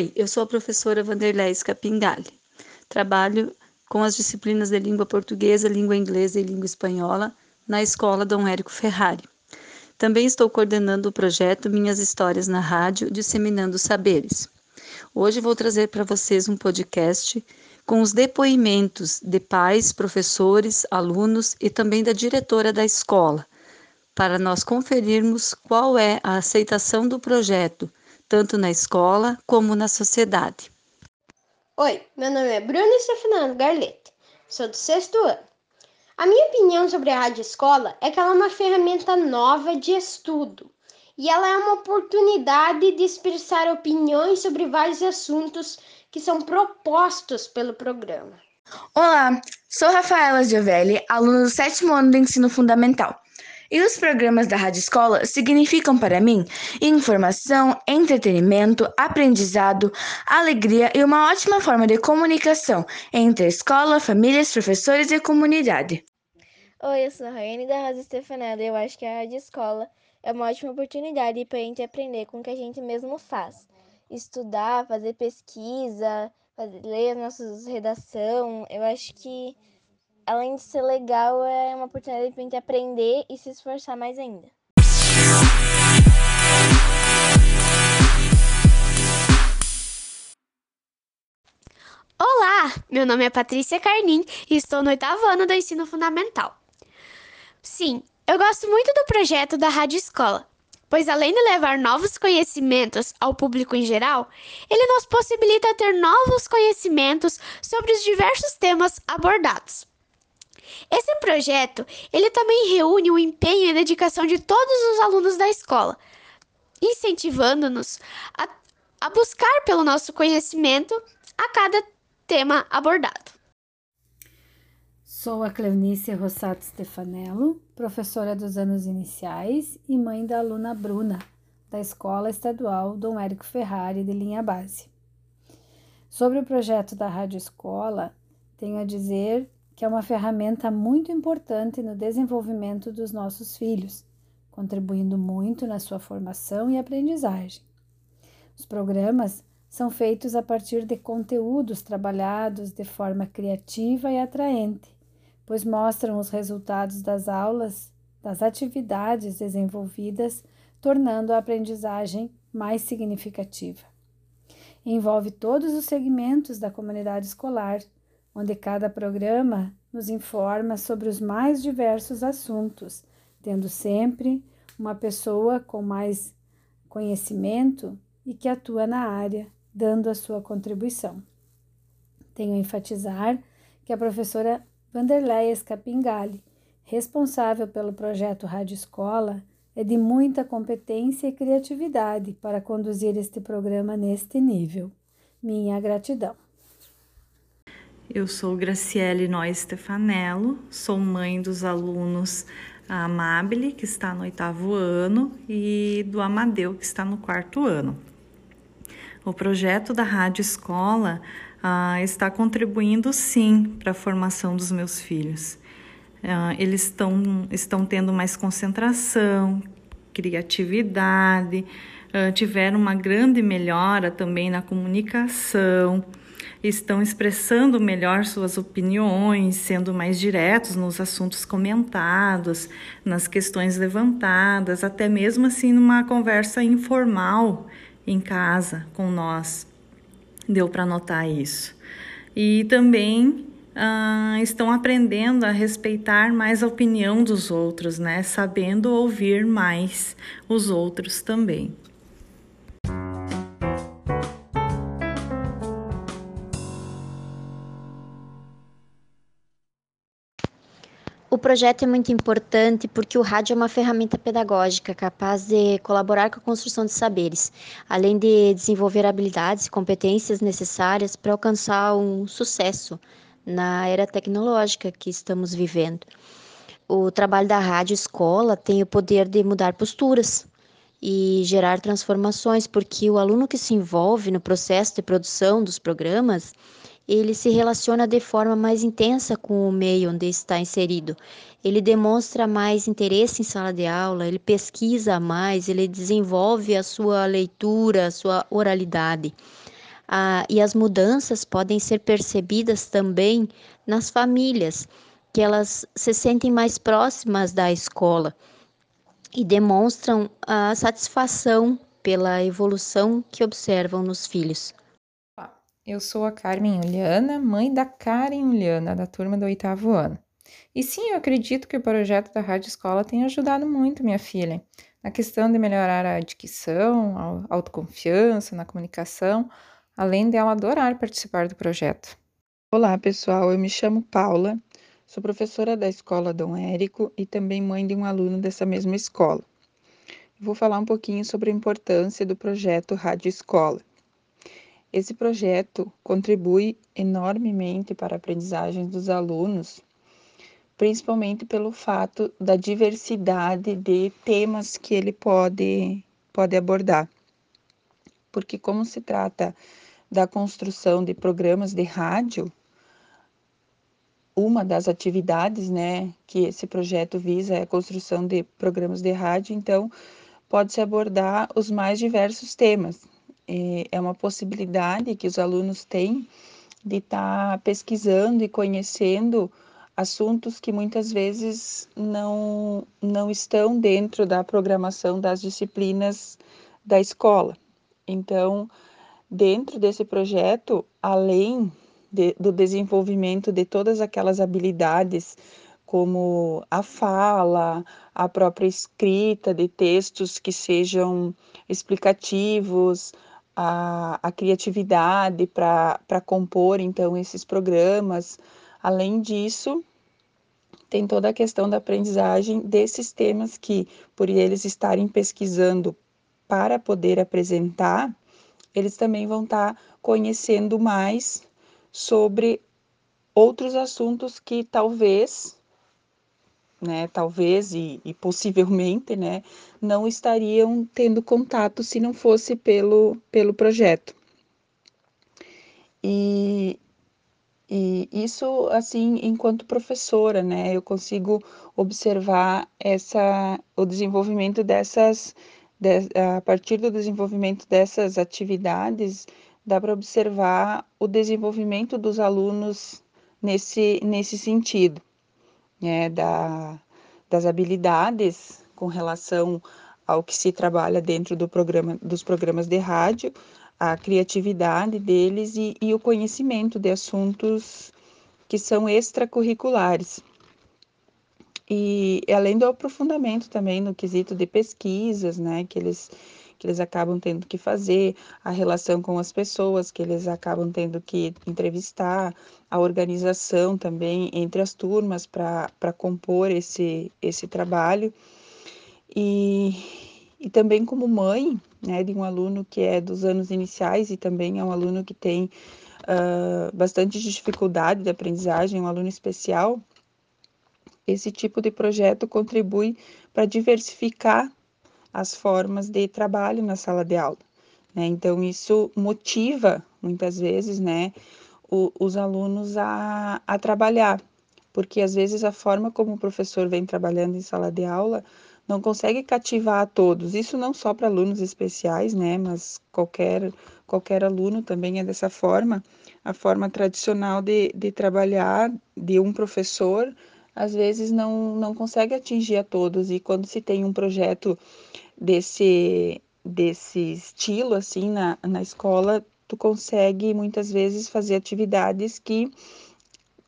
Oi, eu sou a professora Vanderlei Scapingali. Trabalho com as disciplinas de língua portuguesa, língua inglesa e língua espanhola na Escola Dom Érico Ferrari. Também estou coordenando o projeto Minhas Histórias na Rádio, disseminando saberes. Hoje vou trazer para vocês um podcast com os depoimentos de pais, professores, alunos e também da diretora da escola, para nós conferirmos qual é a aceitação do projeto, tanto na escola como na sociedade. Oi, meu nome é Bruno Stefanano Garlete, sou do sexto ano. A minha opinião sobre a Rádio Escola é que ela é uma ferramenta nova de estudo e ela é uma oportunidade de expressar opiniões sobre vários assuntos que são propostos pelo programa. Olá, sou Rafaela Giovelli, aluna do sétimo ano do ensino fundamental. E os programas da Rádio Escola significam para mim informação, entretenimento, aprendizado, alegria e uma ótima forma de comunicação entre a escola, famílias, professores e comunidade. Oi, eu sou a Raiane da Rosa Stefanello e eu acho que a Rádio Escola é uma ótima oportunidade para a gente aprender com o que a gente mesmo faz. Estudar, fazer pesquisa, fazer, ler nossas redação. Eu acho que além de ser legal, é uma oportunidade para a gente aprender e se esforçar mais ainda. Olá, meu nome é Patrícia Carnim e estou no oitavo ano do ensino fundamental. Sim, eu gosto muito do projeto da Rádio Escola, pois além de levar novos conhecimentos ao público em geral, ele nos possibilita ter novos conhecimentos sobre os diversos temas abordados. Esse projeto, ele também reúne o empenho e dedicação de todos os alunos da escola, incentivando-nos a, a buscar pelo nosso conhecimento a cada tema abordado. Sou a Cleonice Rossato Stefanello, professora dos anos iniciais e mãe da aluna Bruna, da Escola Estadual Dom Érico Ferrari de linha base. Sobre o projeto da Rádio Escola, tenho a dizer que é uma ferramenta muito importante no desenvolvimento dos nossos filhos, contribuindo muito na sua formação e aprendizagem. Os programas são feitos a partir de conteúdos trabalhados de forma criativa e atraente, pois mostram os resultados das aulas, das atividades desenvolvidas, tornando a aprendizagem mais significativa. Envolve todos os segmentos da comunidade escolar onde cada programa nos informa sobre os mais diversos assuntos, tendo sempre uma pessoa com mais conhecimento e que atua na área, dando a sua contribuição. Tenho a enfatizar que a professora Vanderleia Scapingali, responsável pelo projeto Rádio Escola, é de muita competência e criatividade para conduzir este programa neste nível. Minha gratidão. Eu sou Graciele Noy Stefanello, sou mãe dos alunos Amabile, que está no oitavo ano, e do Amadeu, que está no quarto ano. O projeto da Rádio Escola ah, está contribuindo sim para a formação dos meus filhos. Ah, eles estão, estão tendo mais concentração, criatividade, ah, tiveram uma grande melhora também na comunicação estão expressando melhor suas opiniões, sendo mais diretos nos assuntos comentados, nas questões levantadas, até mesmo assim numa conversa informal em casa com nós. Deu para notar isso. E também ah, estão aprendendo a respeitar mais a opinião dos outros, né? Sabendo ouvir mais os outros também. Projeto é muito importante porque o rádio é uma ferramenta pedagógica capaz de colaborar com a construção de saberes, além de desenvolver habilidades e competências necessárias para alcançar um sucesso na era tecnológica que estamos vivendo. O trabalho da rádio escola tem o poder de mudar posturas e gerar transformações, porque o aluno que se envolve no processo de produção dos programas ele se relaciona de forma mais intensa com o meio onde está inserido. Ele demonstra mais interesse em sala de aula, ele pesquisa mais, ele desenvolve a sua leitura, a sua oralidade. Ah, e as mudanças podem ser percebidas também nas famílias, que elas se sentem mais próximas da escola e demonstram a satisfação pela evolução que observam nos filhos. Eu sou a Carmen Juliana, mãe da Karen Juliana, da turma do oitavo ano. E sim, eu acredito que o projeto da Rádio Escola tem ajudado muito minha filha na questão de melhorar a dicção, a autoconfiança, na comunicação, além dela adorar participar do projeto. Olá, pessoal. Eu me chamo Paula, sou professora da escola Dom Érico e também mãe de um aluno dessa mesma escola. Vou falar um pouquinho sobre a importância do projeto Rádio Escola. Esse projeto contribui enormemente para a aprendizagem dos alunos principalmente pelo fato da diversidade de temas que ele pode, pode abordar. Porque, como se trata da construção de programas de rádio, uma das atividades né, que esse projeto visa é a construção de programas de rádio, então pode-se abordar os mais diversos temas. E é uma possibilidade que os alunos têm de estar tá pesquisando e conhecendo assuntos que muitas vezes não, não estão dentro da programação das disciplinas da escola. Então, dentro desse projeto, além de, do desenvolvimento de todas aquelas habilidades, como a fala, a própria escrita de textos que sejam explicativos, a, a criatividade para compor, então, esses programas. Além disso, tem toda a questão da aprendizagem desses temas que, por eles estarem pesquisando para poder apresentar, eles também vão estar tá conhecendo mais sobre outros assuntos que talvez, né, talvez e, e possivelmente, né, não estariam tendo contato se não fosse pelo, pelo projeto. E e isso, assim, enquanto professora, né, eu consigo observar essa, o desenvolvimento dessas, de, a partir do desenvolvimento dessas atividades, dá para observar o desenvolvimento dos alunos nesse, nesse sentido, né, da, das habilidades com relação ao que se trabalha dentro do programa, dos programas de rádio, a criatividade deles e, e o conhecimento de assuntos que são extracurriculares. E além do aprofundamento também no quesito de pesquisas, né, que eles que eles acabam tendo que fazer, a relação com as pessoas que eles acabam tendo que entrevistar, a organização também entre as turmas para compor esse, esse trabalho. E, e também como mãe né, de um aluno que é dos anos iniciais e também é um aluno que tem uh, bastante dificuldade de aprendizagem, um aluno especial, esse tipo de projeto contribui para diversificar as formas de trabalho na sala de aula. Né? Então, isso motiva, muitas vezes, né, o, os alunos a, a trabalhar, porque às vezes a forma como o professor vem trabalhando em sala de aula não consegue cativar a todos. Isso não só para alunos especiais, né, mas qualquer qualquer aluno também é dessa forma. A forma tradicional de, de trabalhar de um professor às vezes não, não consegue atingir a todos e quando se tem um projeto desse desse estilo assim na, na escola tu consegue muitas vezes fazer atividades que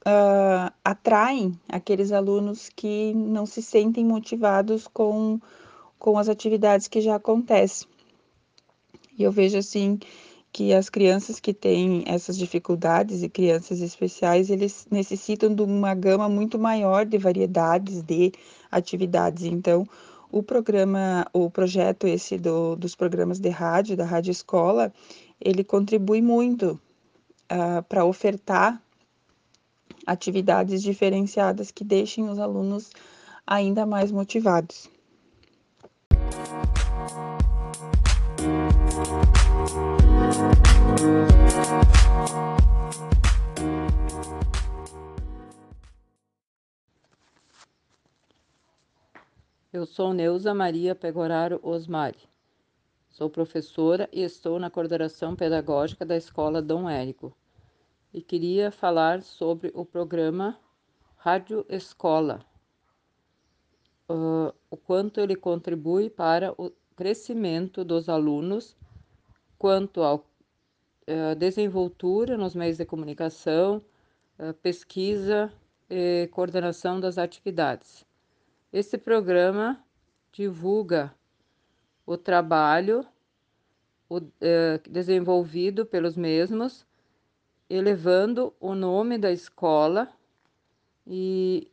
uh, atraem aqueles alunos que não se sentem motivados com, com as atividades que já acontecem. E eu vejo assim que as crianças que têm essas dificuldades e crianças especiais, eles necessitam de uma gama muito maior de variedades de atividades. Então, o programa, o projeto esse do, dos programas de rádio, da Rádio Escola, ele contribui muito uh, para ofertar atividades diferenciadas que deixem os alunos ainda mais motivados. Eu sou Neuza Maria Pegoraro Osmari. Sou professora e estou na coordenação pedagógica da Escola Dom Érico. E queria falar sobre o programa Rádio Escola, uh, o quanto ele contribui para o crescimento dos alunos quanto uh, desenvoltura nos meios de comunicação, pesquisa e coordenação das atividades. Esse programa divulga o trabalho o, desenvolvido pelos mesmos, elevando o nome da escola e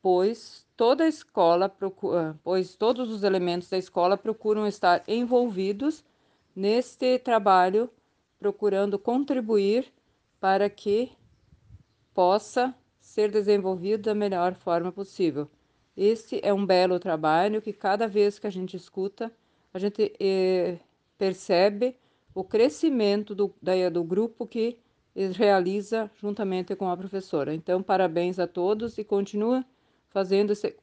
pois toda a escola procura, pois todos os elementos da escola procuram estar envolvidos neste trabalho, procurando contribuir para que possa ser desenvolvido da melhor forma possível. Este é um belo trabalho que cada vez que a gente escuta, a gente eh, percebe o crescimento do, da, do grupo que realiza juntamente com a professora. Então, parabéns a todos e continua fazendo esse,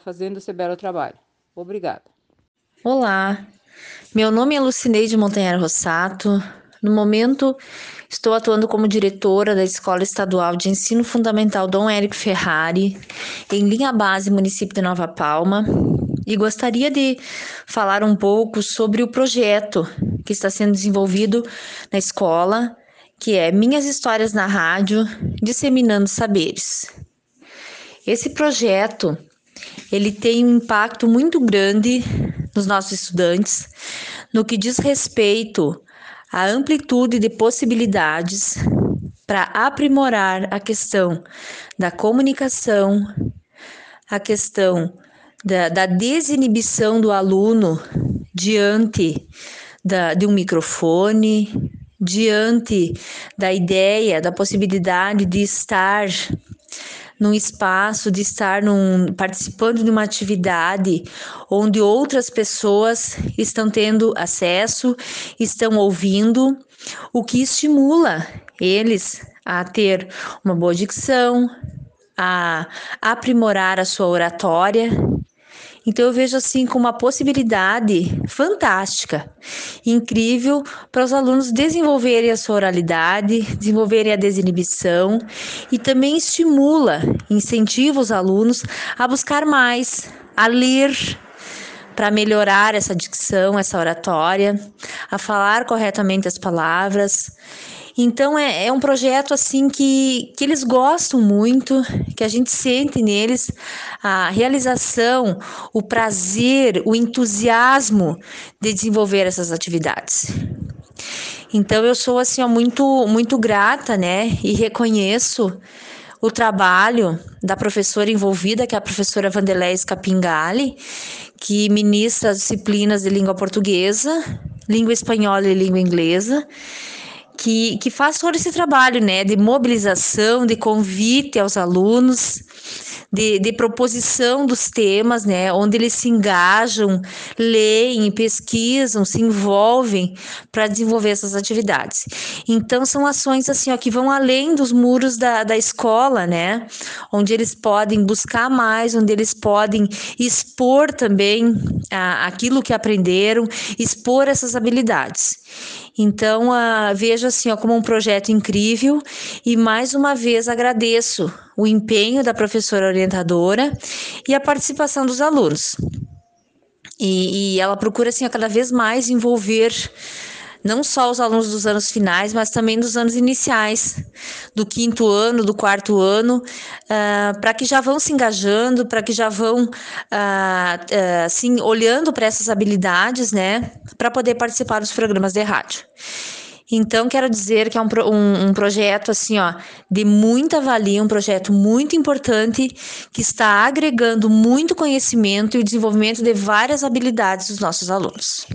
fazendo esse belo trabalho. Obrigada. Olá, meu nome é Lucineide Montanhar Rossato. No momento, estou atuando como diretora da Escola Estadual de Ensino Fundamental Dom Érico Ferrari, em linha base, município de Nova Palma, e gostaria de falar um pouco sobre o projeto que está sendo desenvolvido na escola, que é Minhas Histórias na Rádio, Disseminando Saberes. Esse projeto, ele tem um impacto muito grande nos nossos estudantes no que diz respeito a amplitude de possibilidades para aprimorar a questão da comunicação, a questão da, da desinibição do aluno diante da, de um microfone, diante da ideia, da possibilidade de estar num espaço, de estar num, participando de uma atividade onde outras pessoas estão tendo acesso, estão ouvindo, o que estimula eles a ter uma boa dicção, a aprimorar a sua oratória então eu vejo assim como uma possibilidade fantástica, incrível para os alunos desenvolverem a sua oralidade, desenvolverem a desinibição e também estimula, incentiva os alunos a buscar mais, a ler para melhorar essa dicção, essa oratória, a falar corretamente as palavras então é, é um projeto assim que, que eles gostam muito, que a gente sente neles a realização, o prazer, o entusiasmo de desenvolver essas atividades. Então eu sou assim muito muito grata, né, e reconheço o trabalho da professora envolvida, que é a professora Vandelé Scapingali, que ministra as disciplinas de língua portuguesa, língua espanhola e língua inglesa que, que faz todo esse trabalho né, de mobilização, de convite aos alunos, de, de proposição dos temas, né, onde eles se engajam, leem, pesquisam, se envolvem para desenvolver essas atividades. Então, são ações assim, ó, que vão além dos muros da, da escola, né, onde eles podem buscar mais, onde eles podem expor também a, aquilo que aprenderam, expor essas habilidades. Então, uh, vejo assim ó, como um projeto incrível e mais uma vez agradeço o empenho da professora orientadora e a participação dos alunos. E, e ela procura assim a cada vez mais envolver não só os alunos dos anos finais, mas também dos anos iniciais, do quinto ano, do quarto ano, uh, para que já vão se engajando, para que já vão uh, uh, assim olhando para essas habilidades, né, para poder participar dos programas de rádio. Então, quero dizer que é um, um, um, projeto assim, ó, de muita valia, um projeto muito importante que está agregando muito conhecimento e o desenvolvimento de várias habilidades dos nossos alunos.